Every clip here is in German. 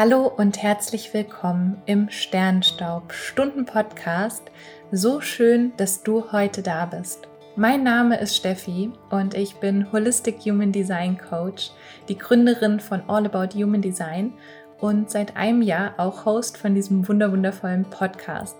Hallo und herzlich willkommen im Sternstaub Stunden Podcast. So schön, dass du heute da bist. Mein Name ist Steffi und ich bin Holistic Human Design Coach, die Gründerin von All About Human Design und seit einem Jahr auch Host von diesem wunderwundervollen Podcast.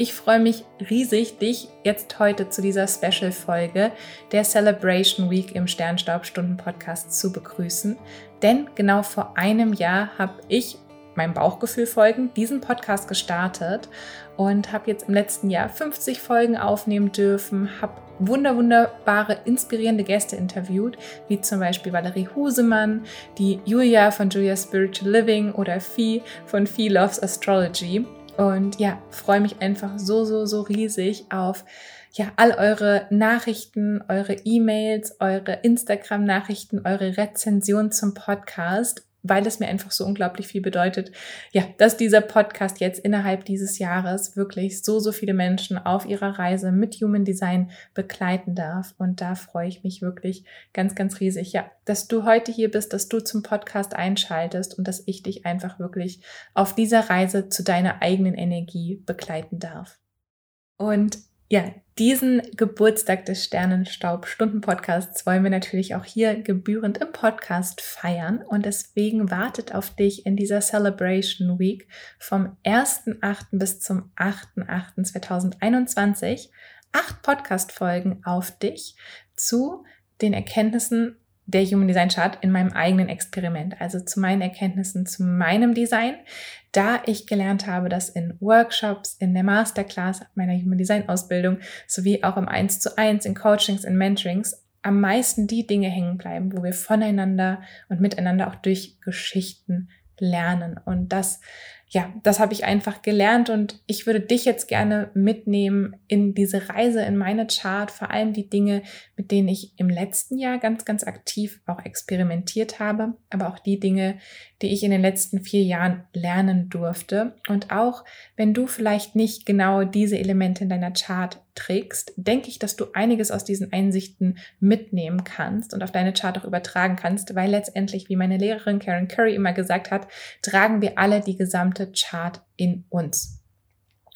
Ich freue mich riesig, dich jetzt heute zu dieser Special-Folge der Celebration Week im Sternstaubstunden-Podcast zu begrüßen. Denn genau vor einem Jahr habe ich meinem Bauchgefühl folgen, diesen Podcast gestartet und habe jetzt im letzten Jahr 50 Folgen aufnehmen dürfen, habe wunder wunderbare, inspirierende Gäste interviewt, wie zum Beispiel Valerie Husemann, die Julia von Julia Spiritual Living oder Fee von Fee Loves Astrology. Und ja, freue mich einfach so, so, so riesig auf ja, all eure Nachrichten, eure E-Mails, eure Instagram-Nachrichten, eure Rezension zum Podcast weil es mir einfach so unglaublich viel bedeutet, ja, dass dieser Podcast jetzt innerhalb dieses Jahres wirklich so, so viele Menschen auf ihrer Reise mit Human Design begleiten darf. Und da freue ich mich wirklich ganz, ganz riesig, ja, dass du heute hier bist, dass du zum Podcast einschaltest und dass ich dich einfach wirklich auf dieser Reise zu deiner eigenen Energie begleiten darf. Und ja, diesen Geburtstag des Sternenstaub-Stunden-Podcasts wollen wir natürlich auch hier gebührend im Podcast feiern. Und deswegen wartet auf dich in dieser Celebration Week vom 1.8. bis zum 8.8.2021 acht Podcast-Folgen auf dich zu den Erkenntnissen der Human Design Chart in meinem eigenen Experiment, also zu meinen Erkenntnissen, zu meinem Design, da ich gelernt habe, dass in Workshops, in der Masterclass meiner Human Design Ausbildung sowie auch im 1 zu 1, in Coachings, in Mentorings am meisten die Dinge hängen bleiben, wo wir voneinander und miteinander auch durch Geschichten lernen. Und das ja, das habe ich einfach gelernt und ich würde dich jetzt gerne mitnehmen in diese Reise in meine Chart, vor allem die Dinge, mit denen ich im letzten Jahr ganz, ganz aktiv auch experimentiert habe, aber auch die Dinge, die ich in den letzten vier Jahren lernen durfte. Und auch wenn du vielleicht nicht genau diese Elemente in deiner Chart trägst, denke ich, dass du einiges aus diesen Einsichten mitnehmen kannst und auf deine Chart auch übertragen kannst, weil letztendlich, wie meine Lehrerin Karen Curry immer gesagt hat, tragen wir alle die gesamte Chart in uns.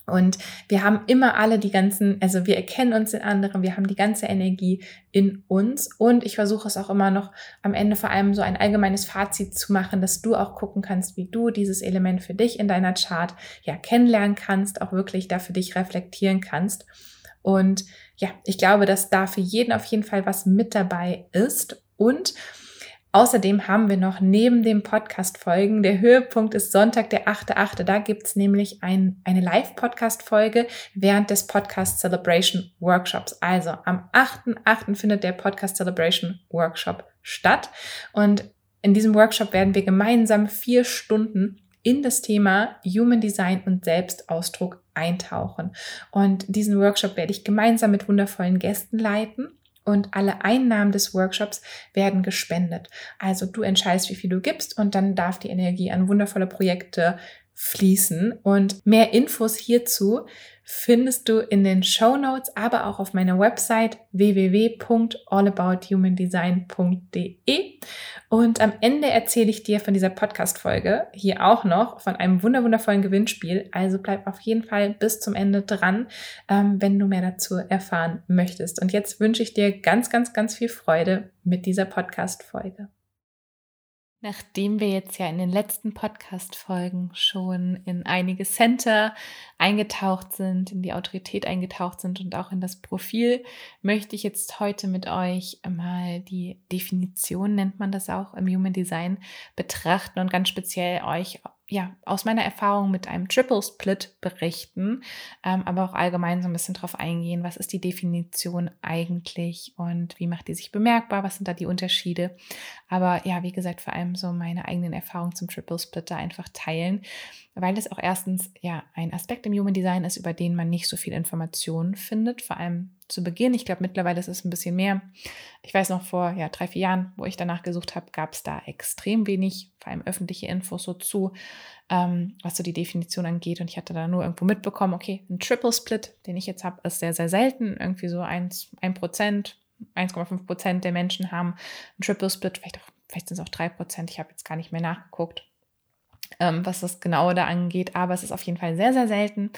Und wir haben immer alle die ganzen, also wir erkennen uns in anderen, wir haben die ganze Energie in uns. Und ich versuche es auch immer noch am Ende vor allem so ein allgemeines Fazit zu machen, dass du auch gucken kannst, wie du dieses Element für dich in deiner Chart ja kennenlernen kannst, auch wirklich da für dich reflektieren kannst. Und ja, ich glaube, dass da für jeden auf jeden Fall was mit dabei ist. Und Außerdem haben wir noch neben dem Podcast-Folgen, der Höhepunkt ist Sonntag, der 8.8. Da gibt's nämlich ein, eine Live-Podcast-Folge während des Podcast Celebration Workshops. Also am 8.8. findet der Podcast Celebration Workshop statt. Und in diesem Workshop werden wir gemeinsam vier Stunden in das Thema Human Design und Selbstausdruck eintauchen. Und diesen Workshop werde ich gemeinsam mit wundervollen Gästen leiten und alle Einnahmen des Workshops werden gespendet. Also du entscheidest, wie viel du gibst und dann darf die Energie an wundervolle Projekte fließen. Und mehr Infos hierzu findest du in den Show Notes, aber auch auf meiner Website www.allabouthumandesign.de. Und am Ende erzähle ich dir von dieser Podcast-Folge hier auch noch von einem wunderwundervollen Gewinnspiel. Also bleib auf jeden Fall bis zum Ende dran, ähm, wenn du mehr dazu erfahren möchtest. Und jetzt wünsche ich dir ganz, ganz, ganz viel Freude mit dieser Podcast-Folge. Nachdem wir jetzt ja in den letzten Podcast-Folgen schon in einige Center eingetaucht sind, in die Autorität eingetaucht sind und auch in das Profil, möchte ich jetzt heute mit euch mal die Definition, nennt man das auch im Human Design, betrachten und ganz speziell euch ja, aus meiner Erfahrung mit einem Triple Split berichten, ähm, aber auch allgemein so ein bisschen drauf eingehen, was ist die Definition eigentlich und wie macht die sich bemerkbar, was sind da die Unterschiede. Aber ja, wie gesagt, vor allem so meine eigenen Erfahrungen zum Triple Split da einfach teilen, weil es auch erstens ja ein Aspekt im Human Design ist, über den man nicht so viel Informationen findet, vor allem zu Beginn. Ich glaube, mittlerweile ist es ein bisschen mehr. Ich weiß noch vor ja, drei, vier Jahren, wo ich danach gesucht habe, gab es da extrem wenig, vor allem öffentliche Infos so zu, ähm, was so die Definition angeht. Und ich hatte da nur irgendwo mitbekommen, okay, ein Triple Split, den ich jetzt habe, ist sehr, sehr selten. Irgendwie so 1, 1 Prozent, 1,5 Prozent der Menschen haben einen Triple Split, vielleicht, vielleicht sind es auch 3 Prozent, ich habe jetzt gar nicht mehr nachgeguckt. Ähm, was das Genaue da angeht. Aber es ist auf jeden Fall sehr, sehr selten,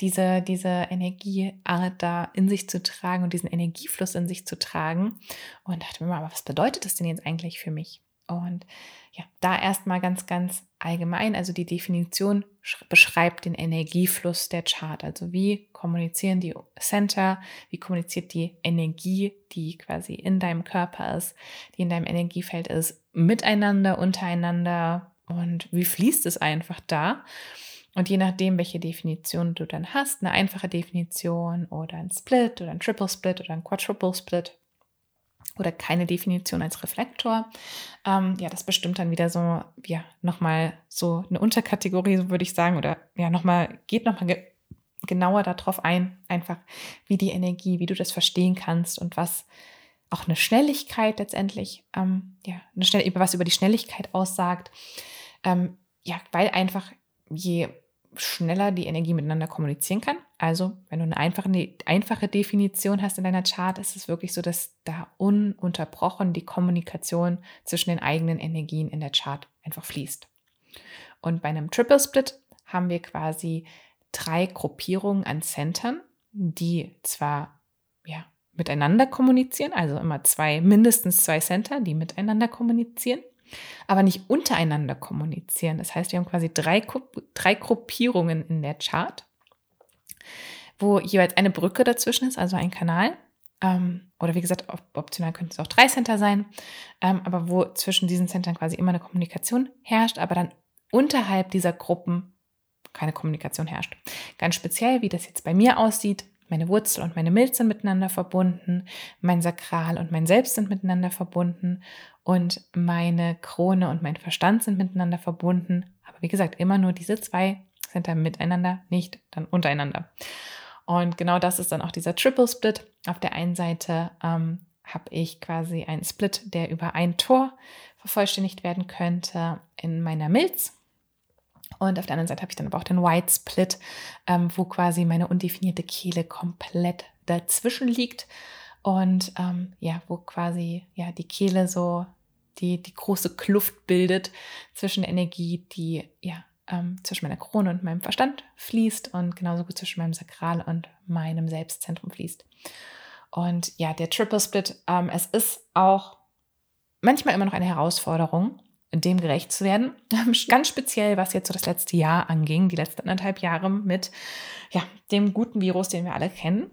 diese, diese Energieart da in sich zu tragen und diesen Energiefluss in sich zu tragen. Und dachte mir mal, aber was bedeutet das denn jetzt eigentlich für mich? Und ja, da erstmal ganz, ganz allgemein, also die Definition beschreibt den Energiefluss der Chart. Also wie kommunizieren die Center, wie kommuniziert die Energie, die quasi in deinem Körper ist, die in deinem Energiefeld ist, miteinander, untereinander, und wie fließt es einfach da? Und je nachdem, welche Definition du dann hast, eine einfache Definition oder ein Split oder ein Triple Split oder ein Quadruple Split oder keine Definition als Reflektor, ähm, ja, das bestimmt dann wieder so, ja, nochmal so eine Unterkategorie, so würde ich sagen, oder ja, nochmal, geht nochmal ge genauer darauf ein, einfach wie die Energie, wie du das verstehen kannst und was auch eine Schnelligkeit letztendlich, ähm, ja, eine Schnell was über die Schnelligkeit aussagt. Ähm, ja, weil einfach je schneller die Energie miteinander kommunizieren kann. Also, wenn du eine einfache, eine einfache Definition hast in deiner Chart, ist es wirklich so, dass da ununterbrochen die Kommunikation zwischen den eigenen Energien in der Chart einfach fließt. Und bei einem Triple Split haben wir quasi drei Gruppierungen an Centern, die zwar ja, miteinander kommunizieren, also immer zwei, mindestens zwei Center, die miteinander kommunizieren, aber nicht untereinander kommunizieren. Das heißt, wir haben quasi drei, drei Gruppierungen in der Chart, wo jeweils eine Brücke dazwischen ist, also ein Kanal. Ähm, oder wie gesagt, optional könnten es auch drei Center sein, ähm, aber wo zwischen diesen Centern quasi immer eine Kommunikation herrscht, aber dann unterhalb dieser Gruppen keine Kommunikation herrscht. Ganz speziell, wie das jetzt bei mir aussieht, meine Wurzel und meine Milz sind miteinander verbunden, mein Sakral und mein Selbst sind miteinander verbunden und meine Krone und mein Verstand sind miteinander verbunden. Aber wie gesagt, immer nur diese zwei sind dann miteinander, nicht dann untereinander. Und genau das ist dann auch dieser Triple Split. Auf der einen Seite ähm, habe ich quasi einen Split, der über ein Tor vervollständigt werden könnte in meiner Milz. Und auf der anderen Seite habe ich dann aber auch den White Split, ähm, wo quasi meine undefinierte Kehle komplett dazwischen liegt. Und ähm, ja, wo quasi ja die Kehle so die, die große Kluft bildet zwischen Energie, die ja ähm, zwischen meiner Krone und meinem Verstand fließt und genauso gut zwischen meinem Sakral und meinem Selbstzentrum fließt. Und ja, der Triple Split, ähm, es ist auch manchmal immer noch eine Herausforderung, dem gerecht zu werden. Ganz speziell, was jetzt so das letzte Jahr anging, die letzten anderthalb Jahre mit ja, dem guten Virus, den wir alle kennen.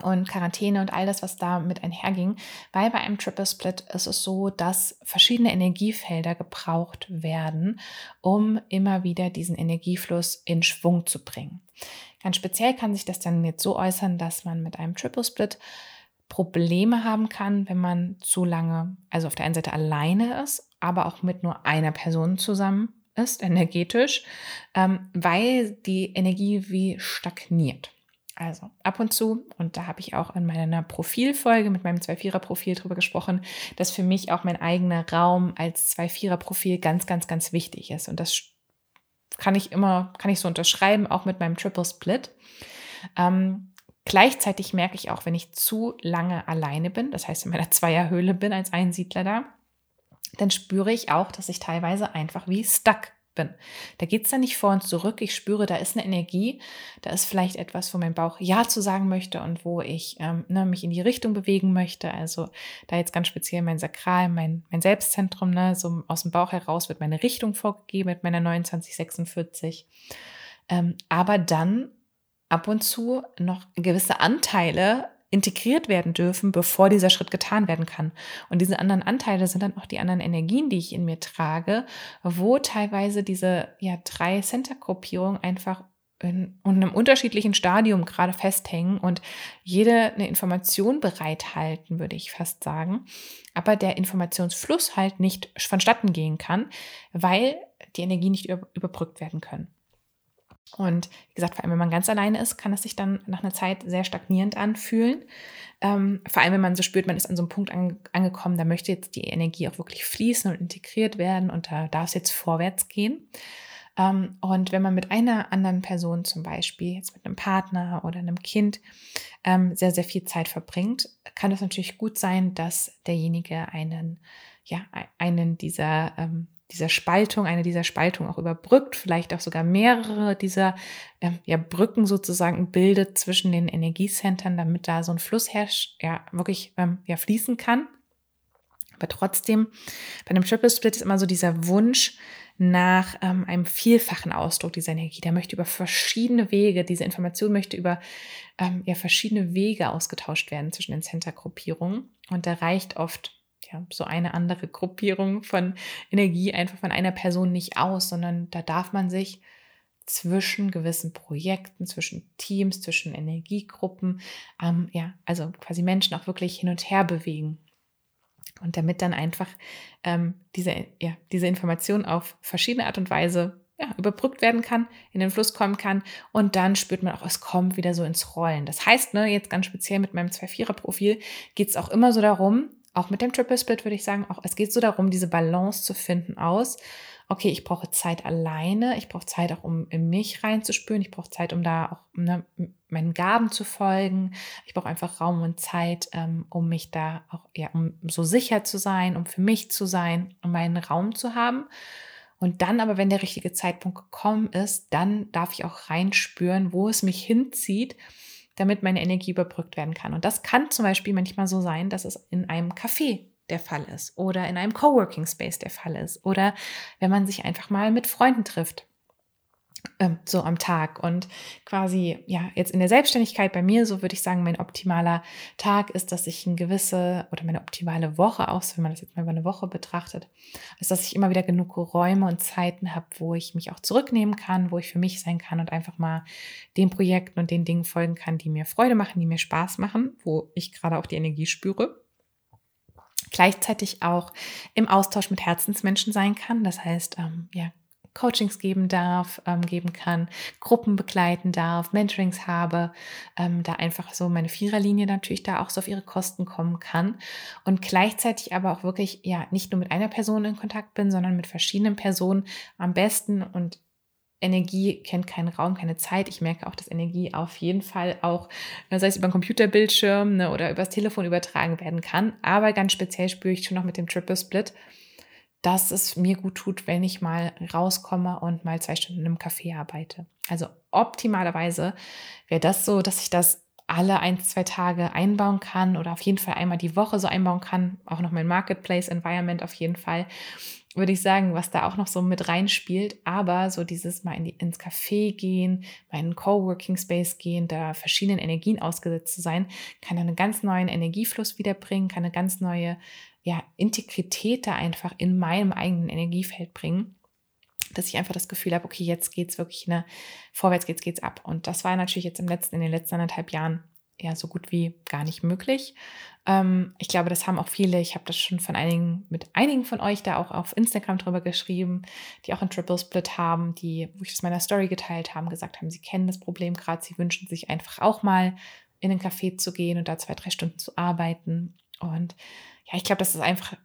Und Quarantäne und all das, was da mit einherging, weil bei einem Triple Split ist es so, dass verschiedene Energiefelder gebraucht werden, um immer wieder diesen Energiefluss in Schwung zu bringen. Ganz speziell kann sich das dann jetzt so äußern, dass man mit einem Triple Split Probleme haben kann, wenn man zu lange, also auf der einen Seite alleine ist, aber auch mit nur einer Person zusammen ist, energetisch, ähm, weil die Energie wie stagniert. Also ab und zu, und da habe ich auch in meiner Profilfolge mit meinem 2-4er-Profil drüber gesprochen, dass für mich auch mein eigener Raum als 2-4er-Profil ganz, ganz, ganz wichtig ist. Und das kann ich immer, kann ich so unterschreiben, auch mit meinem Triple Split. Ähm, Gleichzeitig merke ich auch, wenn ich zu lange alleine bin, das heißt in meiner Zweierhöhle bin als Einsiedler da, dann spüre ich auch, dass ich teilweise einfach wie stuck bin. Da geht es dann nicht vor und zurück. Ich spüre, da ist eine Energie, da ist vielleicht etwas, wo mein Bauch Ja zu sagen möchte und wo ich ähm, ne, mich in die Richtung bewegen möchte. Also da jetzt ganz speziell mein Sakral, mein, mein Selbstzentrum, ne, so aus dem Bauch heraus wird meine Richtung vorgegeben mit meiner 2946. Ähm, aber dann ab und zu noch gewisse Anteile integriert werden dürfen, bevor dieser Schritt getan werden kann. Und diese anderen Anteile sind dann auch die anderen Energien, die ich in mir trage, wo teilweise diese ja, drei Center-Gruppierungen einfach in, in einem unterschiedlichen Stadium gerade festhängen und jede eine Information bereithalten, würde ich fast sagen, aber der Informationsfluss halt nicht vonstatten gehen kann, weil die Energie nicht überbrückt werden können. Und wie gesagt, vor allem wenn man ganz alleine ist, kann es sich dann nach einer Zeit sehr stagnierend anfühlen. Ähm, vor allem wenn man so spürt, man ist an so einem Punkt an, angekommen, da möchte jetzt die Energie auch wirklich fließen und integriert werden und da darf es jetzt vorwärts gehen. Ähm, und wenn man mit einer anderen Person zum Beispiel, jetzt mit einem Partner oder einem Kind, ähm, sehr, sehr viel Zeit verbringt, kann es natürlich gut sein, dass derjenige einen, ja, einen dieser ähm, dieser Spaltung, eine dieser Spaltungen auch überbrückt, vielleicht auch sogar mehrere dieser ja, Brücken sozusagen bildet zwischen den Energiecentern, damit da so ein Fluss herrscht, ja, wirklich ja, fließen kann. Aber trotzdem, bei einem Triple Split ist immer so dieser Wunsch nach ähm, einem vielfachen Ausdruck dieser Energie. Der möchte über verschiedene Wege, diese Information möchte über ähm, ja, verschiedene Wege ausgetauscht werden zwischen den Center-Gruppierungen. Und da reicht oft ja, so eine andere Gruppierung von Energie einfach von einer Person nicht aus, sondern da darf man sich zwischen gewissen Projekten, zwischen Teams, zwischen Energiegruppen, ähm, ja, also quasi Menschen auch wirklich hin und her bewegen. Und damit dann einfach ähm, diese, ja, diese Information auf verschiedene Art und Weise ja, überbrückt werden kann, in den Fluss kommen kann und dann spürt man auch, es kommt wieder so ins Rollen. Das heißt, ne, jetzt ganz speziell mit meinem 2-4er-Profil geht es auch immer so darum, auch mit dem Triple Split würde ich sagen, auch es geht so darum, diese Balance zu finden aus. Okay, ich brauche Zeit alleine, ich brauche Zeit auch, um in mich reinzuspüren, ich brauche Zeit, um da auch ne, meinen Gaben zu folgen. Ich brauche einfach Raum und Zeit, ähm, um mich da auch, ja, um so sicher zu sein, um für mich zu sein, um meinen Raum zu haben. Und dann aber, wenn der richtige Zeitpunkt gekommen ist, dann darf ich auch reinspüren, wo es mich hinzieht damit meine Energie überbrückt werden kann. Und das kann zum Beispiel manchmal so sein, dass es in einem Café der Fall ist oder in einem Coworking Space der Fall ist oder wenn man sich einfach mal mit Freunden trifft ähm, so am Tag. Und quasi, ja, jetzt in der Selbstständigkeit bei mir, so würde ich sagen, mein optimaler Tag ist, dass ich eine gewisse oder meine optimale Woche aus, wenn man das jetzt mal über eine Woche betrachtet, ist, dass ich immer wieder genug Räume und Zeiten habe, wo ich mich auch zurücknehmen kann, wo ich für mich sein kann und einfach mal den Projekten und den Dingen folgen kann, die mir Freude machen, die mir Spaß machen, wo ich gerade auch die Energie spüre gleichzeitig auch im Austausch mit Herzensmenschen sein kann. Das heißt, ähm, ja, Coachings geben darf, ähm, geben kann, Gruppen begleiten darf, Mentorings habe, ähm, da einfach so meine Viererlinie natürlich da auch so auf ihre Kosten kommen kann und gleichzeitig aber auch wirklich ja nicht nur mit einer Person in Kontakt bin, sondern mit verschiedenen Personen am besten und Energie kennt keinen Raum, keine Zeit. Ich merke auch, dass Energie auf jeden Fall auch, sei es über einen Computerbildschirm ne, oder übers Telefon übertragen werden kann. Aber ganz speziell spüre ich schon noch mit dem Triple Split, dass es mir gut tut, wenn ich mal rauskomme und mal zwei Stunden im Café arbeite. Also optimalerweise wäre das so, dass ich das alle ein, zwei Tage einbauen kann oder auf jeden Fall einmal die Woche so einbauen kann. Auch noch mein Marketplace Environment auf jeden Fall, würde ich sagen, was da auch noch so mit reinspielt. Aber so dieses mal in die, ins Café gehen, mal in einen Coworking Space gehen, da verschiedenen Energien ausgesetzt zu sein, kann einen ganz neuen Energiefluss wiederbringen, kann eine ganz neue ja, Integrität da einfach in meinem eigenen Energiefeld bringen, dass ich einfach das Gefühl habe, okay, jetzt geht es wirklich eine, vorwärts geht's, geht's ab. Und das war natürlich jetzt im letzten, in den letzten anderthalb Jahren ja so gut wie gar nicht möglich. Ähm, ich glaube, das haben auch viele, ich habe das schon von einigen, mit einigen von euch da auch auf Instagram drüber geschrieben, die auch ein Triple Split haben, die, wo ich das meiner Story geteilt haben, gesagt haben, sie kennen das Problem gerade, sie wünschen sich einfach auch mal in ein Café zu gehen und da zwei, drei Stunden zu arbeiten. Und ja, ich glaube, das ist einfach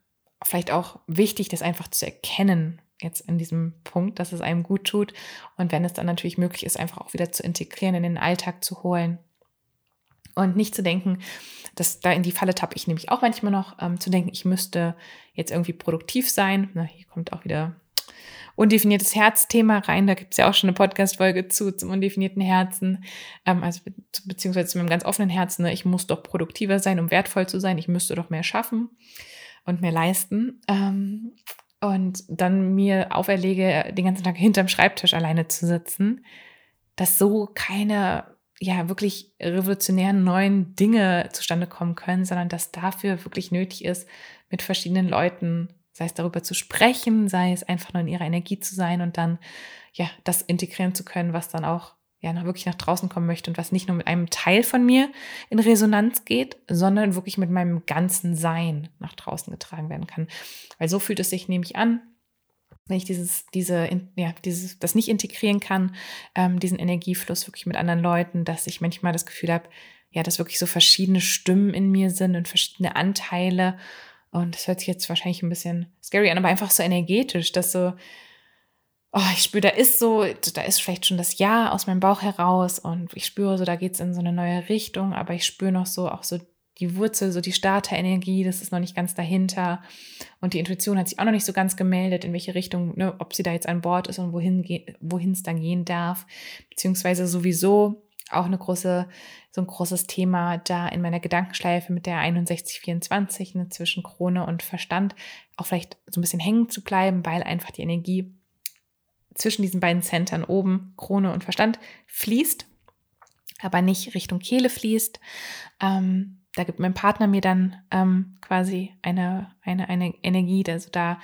vielleicht auch wichtig, das einfach zu erkennen, jetzt in diesem Punkt, dass es einem gut tut. Und wenn es dann natürlich möglich ist, einfach auch wieder zu integrieren, in den Alltag zu holen. Und nicht zu denken, dass da in die Falle tappe ich nämlich auch manchmal noch, ähm, zu denken, ich müsste jetzt irgendwie produktiv sein. Na, hier kommt auch wieder undefiniertes Herzthema rein. Da gibt es ja auch schon eine Podcast-Folge zu, zum undefinierten Herzen, ähm, also be beziehungsweise zu meinem ganz offenen Herzen. Ne? Ich muss doch produktiver sein, um wertvoll zu sein. Ich müsste doch mehr schaffen und mehr leisten. Ähm, und dann mir auferlege, den ganzen Tag hinterm Schreibtisch alleine zu sitzen, dass so keine ja wirklich revolutionären neuen Dinge zustande kommen können, sondern dass dafür wirklich nötig ist, mit verschiedenen Leuten sei es darüber zu sprechen, sei es einfach nur in ihrer Energie zu sein und dann ja das integrieren zu können, was dann auch ja noch wirklich nach draußen kommen möchte und was nicht nur mit einem Teil von mir in Resonanz geht, sondern wirklich mit meinem ganzen Sein nach draußen getragen werden kann. Weil so fühlt es sich nämlich an, wenn ich dieses, diese, ja, dieses, das nicht integrieren kann, ähm, diesen Energiefluss wirklich mit anderen Leuten, dass ich manchmal das Gefühl habe, ja, dass wirklich so verschiedene Stimmen in mir sind und verschiedene Anteile. Und das hört sich jetzt wahrscheinlich ein bisschen scary an, aber einfach so energetisch, dass so, oh, ich spüre, da ist so, da ist vielleicht schon das Ja aus meinem Bauch heraus und ich spüre so, da geht es in so eine neue Richtung, aber ich spüre noch so auch so die Wurzel, so die Starterenergie, das ist noch nicht ganz dahinter. Und die Intuition hat sich auch noch nicht so ganz gemeldet, in welche Richtung, ne, ob sie da jetzt an Bord ist und wohin es dann gehen darf. Beziehungsweise sowieso auch eine große, so ein großes Thema da in meiner Gedankenschleife mit der 6124 ne, zwischen Krone und Verstand auch vielleicht so ein bisschen hängen zu bleiben, weil einfach die Energie zwischen diesen beiden Centern oben, Krone und Verstand, fließt, aber nicht Richtung Kehle fließt. Ähm, da gibt mein Partner mir dann ähm, quasi eine, eine, eine Energie, also da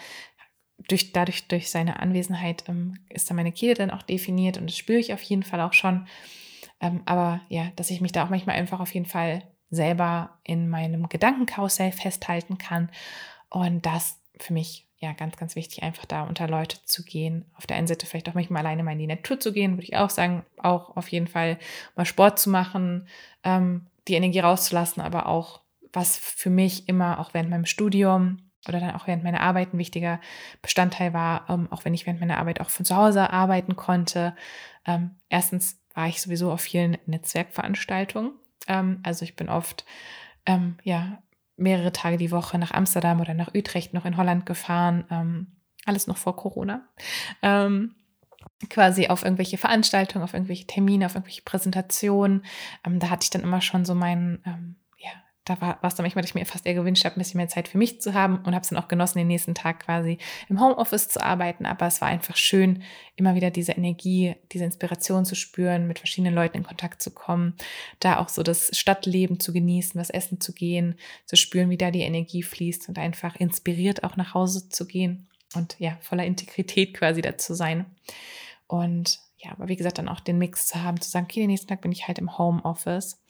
durch, dadurch, durch seine Anwesenheit ähm, ist da meine Kehle dann auch definiert und das spüre ich auf jeden Fall auch schon. Ähm, aber ja, dass ich mich da auch manchmal einfach auf jeden Fall selber in meinem Gedankenkarussell festhalten kann und das für mich ja ganz, ganz wichtig, einfach da unter Leute zu gehen. Auf der einen Seite vielleicht auch manchmal alleine mal in die Natur zu gehen, würde ich auch sagen, auch auf jeden Fall mal Sport zu machen, ähm, die Energie rauszulassen, aber auch, was für mich immer auch während meinem Studium oder dann auch während meiner Arbeit ein wichtiger Bestandteil war, ähm, auch wenn ich während meiner Arbeit auch von zu Hause arbeiten konnte. Ähm, erstens war ich sowieso auf vielen Netzwerkveranstaltungen. Ähm, also ich bin oft ähm, ja mehrere Tage die Woche nach Amsterdam oder nach Utrecht noch in Holland gefahren. Ähm, alles noch vor Corona. Ähm, quasi auf irgendwelche Veranstaltungen, auf irgendwelche Termine, auf irgendwelche Präsentationen. Ähm, da hatte ich dann immer schon so meinen ähm, da war es dann manchmal, dass ich mir fast eher gewünscht habe, ein bisschen mehr Zeit für mich zu haben und habe es dann auch genossen, den nächsten Tag quasi im Homeoffice zu arbeiten. Aber es war einfach schön, immer wieder diese Energie, diese Inspiration zu spüren, mit verschiedenen Leuten in Kontakt zu kommen, da auch so das Stadtleben zu genießen, was essen zu gehen, zu spüren, wie da die Energie fließt und einfach inspiriert auch nach Hause zu gehen und ja, voller Integrität quasi dazu sein. Und ja, aber wie gesagt, dann auch den Mix zu haben, zu sagen, okay, den nächsten Tag bin ich halt im Homeoffice.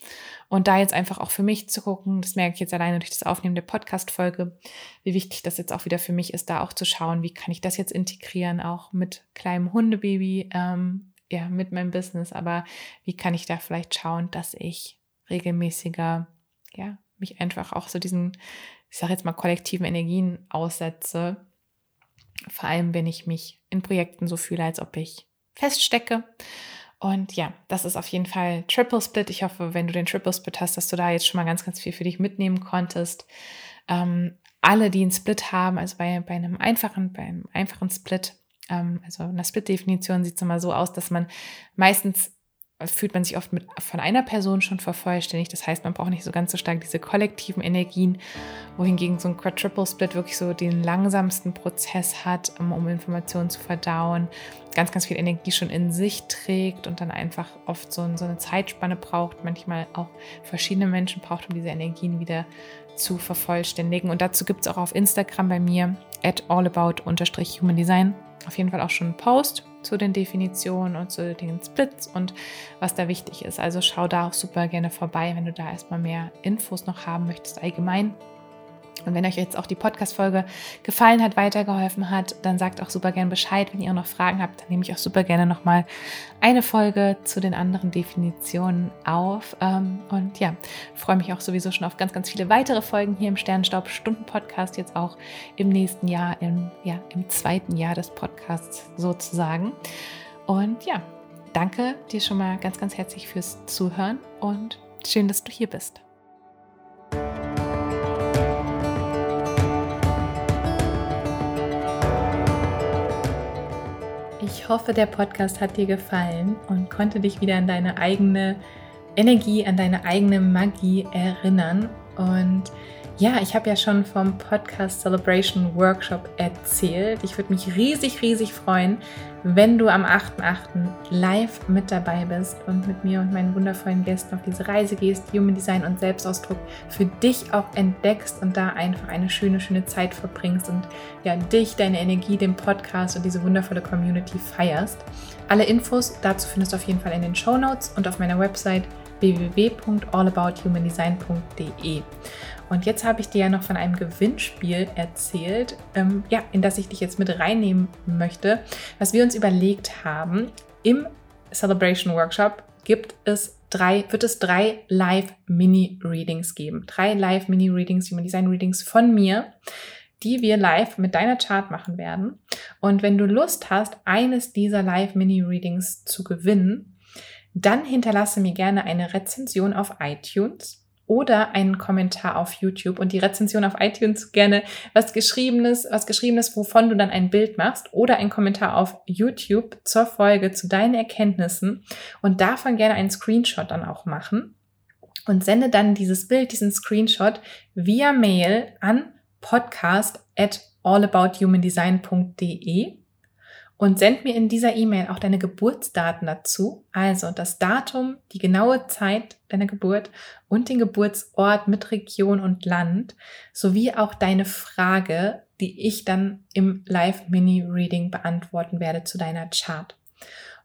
Und da jetzt einfach auch für mich zu gucken, das merke ich jetzt alleine durch das Aufnehmen der Podcast-Folge, wie wichtig das jetzt auch wieder für mich ist, da auch zu schauen, wie kann ich das jetzt integrieren, auch mit kleinem Hundebaby, ähm, ja, mit meinem Business, aber wie kann ich da vielleicht schauen, dass ich regelmäßiger, ja, mich einfach auch so diesen, ich sage jetzt mal, kollektiven Energien aussetze. Vor allem, wenn ich mich in Projekten so fühle, als ob ich feststecke. Und ja, das ist auf jeden Fall Triple Split. Ich hoffe, wenn du den Triple Split hast, dass du da jetzt schon mal ganz, ganz viel für dich mitnehmen konntest. Ähm, alle, die einen Split haben, also bei, bei einem einfachen, bei einem einfachen Split, ähm, also einer Split-Definition sieht es immer so aus, dass man meistens fühlt man sich oft mit, von einer Person schon vervollständigt. Das heißt, man braucht nicht so ganz so stark diese kollektiven Energien, wohingegen so ein Quadruple Split wirklich so den langsamsten Prozess hat, um, um Informationen zu verdauen, ganz, ganz viel Energie schon in sich trägt und dann einfach oft so, so eine Zeitspanne braucht, manchmal auch verschiedene Menschen braucht, um diese Energien wieder zu vervollständigen. Und dazu gibt es auch auf Instagram bei mir at allabout-human design auf jeden Fall auch schon einen Post zu den Definitionen und zu den Splits und was da wichtig ist. Also schau da auch super gerne vorbei, wenn du da erstmal mehr Infos noch haben möchtest allgemein. Und wenn euch jetzt auch die Podcast-Folge gefallen hat, weitergeholfen hat, dann sagt auch super gerne Bescheid. Wenn ihr auch noch Fragen habt, dann nehme ich auch super gerne nochmal eine Folge zu den anderen Definitionen auf. Ähm, und ja, freue mich auch sowieso schon auf ganz, ganz viele weitere Folgen hier im Sternstaub-Stunden-Podcast, jetzt auch im nächsten Jahr, im, ja, im zweiten Jahr des Podcasts sozusagen. Und ja, danke dir schon mal ganz, ganz herzlich fürs Zuhören und schön, dass du hier bist. Ich hoffe, der Podcast hat dir gefallen und konnte dich wieder an deine eigene Energie, an deine eigene Magie erinnern. Und ja, ich habe ja schon vom Podcast Celebration Workshop erzählt. Ich würde mich riesig, riesig freuen, wenn du am 8.8. live mit dabei bist und mit mir und meinen wundervollen Gästen auf diese Reise gehst, Human Design und Selbstausdruck für dich auch entdeckst und da einfach eine schöne, schöne Zeit verbringst und ja, dich, deine Energie, den Podcast und diese wundervolle Community feierst. Alle Infos dazu findest du auf jeden Fall in den Show Notes und auf meiner Website www.allabouthumandesign.de. Und jetzt habe ich dir ja noch von einem Gewinnspiel erzählt, ähm, ja, in das ich dich jetzt mit reinnehmen möchte, was wir uns überlegt haben. Im Celebration Workshop gibt es drei, wird es drei Live-Mini-Readings geben. Drei Live-Mini-Readings, Human Design Readings von mir, die wir live mit deiner Chart machen werden. Und wenn du Lust hast, eines dieser Live-Mini-Readings zu gewinnen, dann hinterlasse mir gerne eine Rezension auf iTunes oder einen Kommentar auf YouTube und die Rezension auf iTunes gerne was geschriebenes, was geschriebenes, wovon du dann ein Bild machst oder ein Kommentar auf YouTube zur Folge zu deinen Erkenntnissen und davon gerne einen Screenshot dann auch machen und sende dann dieses Bild, diesen Screenshot via Mail an podcast at allabouthumandesign.de und send mir in dieser E-Mail auch deine Geburtsdaten dazu, also das Datum, die genaue Zeit deiner Geburt und den Geburtsort mit Region und Land, sowie auch deine Frage, die ich dann im Live-Mini-Reading beantworten werde zu deiner Chart.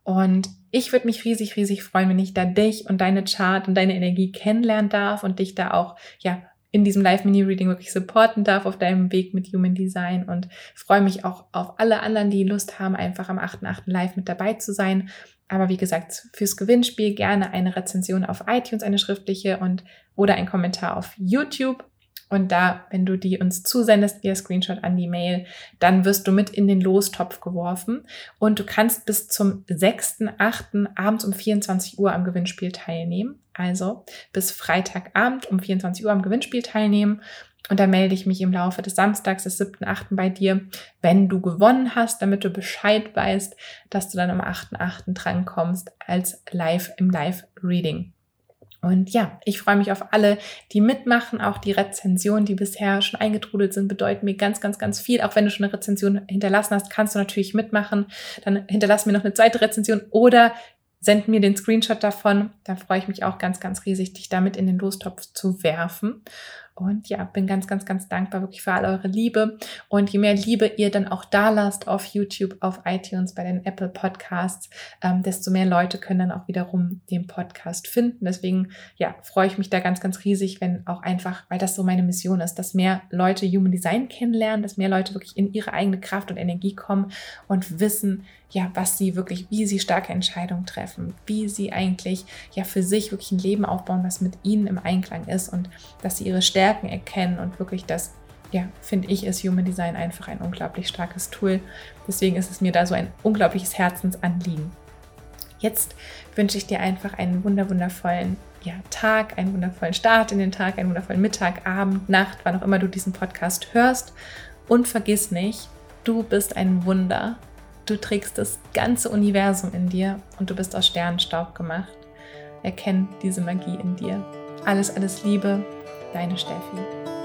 Und ich würde mich riesig, riesig freuen, wenn ich da dich und deine Chart und deine Energie kennenlernen darf und dich da auch, ja, in diesem Live-Mini-Reading wirklich supporten darf auf deinem Weg mit Human Design und freue mich auch auf alle anderen, die Lust haben, einfach am 8.8. live mit dabei zu sein. Aber wie gesagt, fürs Gewinnspiel gerne eine Rezension auf iTunes, eine schriftliche und oder ein Kommentar auf YouTube. Und da, wenn du die uns zusendest via Screenshot an die Mail, dann wirst du mit in den Lostopf geworfen. Und du kannst bis zum 6.8. abends um 24 Uhr am Gewinnspiel teilnehmen. Also bis Freitagabend um 24 Uhr am Gewinnspiel teilnehmen. Und dann melde ich mich im Laufe des Samstags, des 7.8. bei dir, wenn du gewonnen hast, damit du Bescheid weißt, dass du dann am 8.8. drankommst als live im Live-Reading. Und ja, ich freue mich auf alle, die mitmachen. Auch die Rezensionen, die bisher schon eingetrudelt sind, bedeuten mir ganz, ganz, ganz viel. Auch wenn du schon eine Rezension hinterlassen hast, kannst du natürlich mitmachen. Dann hinterlass mir noch eine zweite Rezension oder send mir den Screenshot davon. Da freue ich mich auch ganz, ganz riesig, dich damit in den Lostopf zu werfen. Und ja, bin ganz, ganz, ganz dankbar wirklich für all eure Liebe. Und je mehr Liebe ihr dann auch da lasst auf YouTube, auf iTunes, bei den Apple Podcasts, ähm, desto mehr Leute können dann auch wiederum den Podcast finden. Deswegen, ja, freue ich mich da ganz, ganz riesig, wenn auch einfach, weil das so meine Mission ist, dass mehr Leute Human Design kennenlernen, dass mehr Leute wirklich in ihre eigene Kraft und Energie kommen und wissen, ja, was sie wirklich, wie sie starke Entscheidungen treffen, wie sie eigentlich ja für sich wirklich ein Leben aufbauen, was mit ihnen im Einklang ist und dass sie ihre Stärken erkennen und wirklich das, ja, finde ich, ist Human Design einfach ein unglaublich starkes Tool. Deswegen ist es mir da so ein unglaubliches Herzensanliegen. Jetzt wünsche ich dir einfach einen wunderwundervollen ja, Tag, einen wundervollen Start in den Tag, einen wundervollen Mittag, Abend, Nacht, wann auch immer du diesen Podcast hörst. Und vergiss nicht, du bist ein Wunder Du trägst das ganze Universum in dir und du bist aus Sternenstaub gemacht. Erkenn diese Magie in dir. Alles, alles Liebe, deine Steffi.